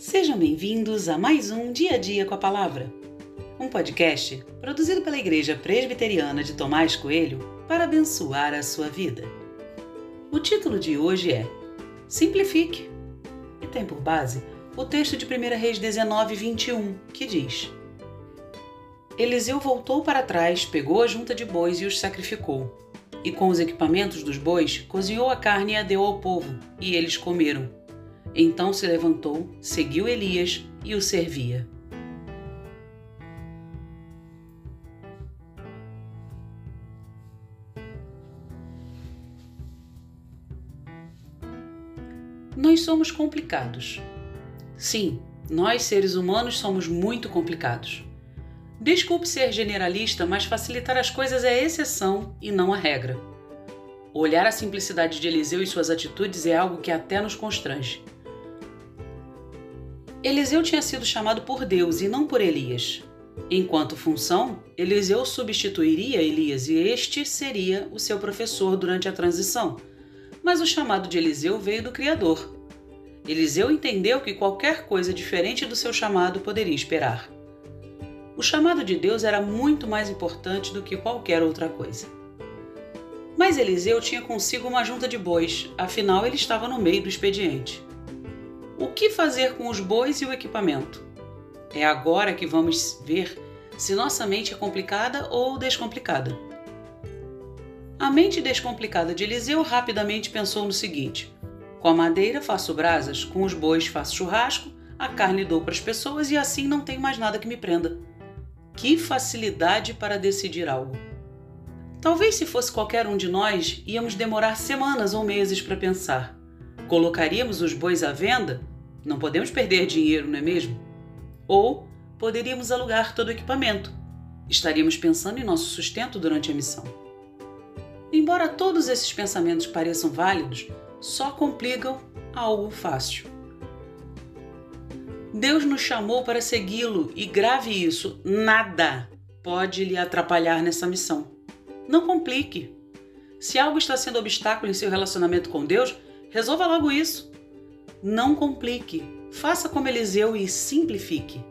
Sejam bem-vindos a mais um Dia a Dia com a Palavra, um podcast produzido pela Igreja Presbiteriana de Tomás Coelho para abençoar a sua vida. O título de hoje é Simplifique e tem por base o texto de 1 Reis 19, 21, que diz: Eliseu voltou para trás, pegou a junta de bois e os sacrificou. E com os equipamentos dos bois, cozinhou a carne e a deu ao povo, e eles comeram. Então se levantou, seguiu Elias e o servia. Nós somos complicados. Sim, nós seres humanos somos muito complicados. Desculpe ser generalista, mas facilitar as coisas é exceção e não a regra. Olhar a simplicidade de Eliseu e suas atitudes é algo que até nos constrange. Eliseu tinha sido chamado por Deus e não por Elias. Enquanto função, Eliseu substituiria Elias e este seria o seu professor durante a transição. Mas o chamado de Eliseu veio do Criador. Eliseu entendeu que qualquer coisa diferente do seu chamado poderia esperar. O chamado de Deus era muito mais importante do que qualquer outra coisa. Mas Eliseu tinha consigo uma junta de bois, afinal ele estava no meio do expediente. O que fazer com os bois e o equipamento? É agora que vamos ver se nossa mente é complicada ou descomplicada. A mente descomplicada de Eliseu rapidamente pensou no seguinte: com a madeira faço brasas, com os bois faço churrasco, a carne dou para as pessoas e assim não tenho mais nada que me prenda. Que facilidade para decidir algo. Talvez se fosse qualquer um de nós, íamos demorar semanas ou meses para pensar. Colocaríamos os bois à venda? Não podemos perder dinheiro, não é mesmo? Ou poderíamos alugar todo o equipamento. Estaríamos pensando em nosso sustento durante a missão. Embora todos esses pensamentos pareçam válidos, só complicam algo fácil. Deus nos chamou para segui-lo e grave isso: nada pode lhe atrapalhar nessa missão. Não complique. Se algo está sendo obstáculo em seu relacionamento com Deus, resolva logo isso. Não complique. Faça como Eliseu e simplifique.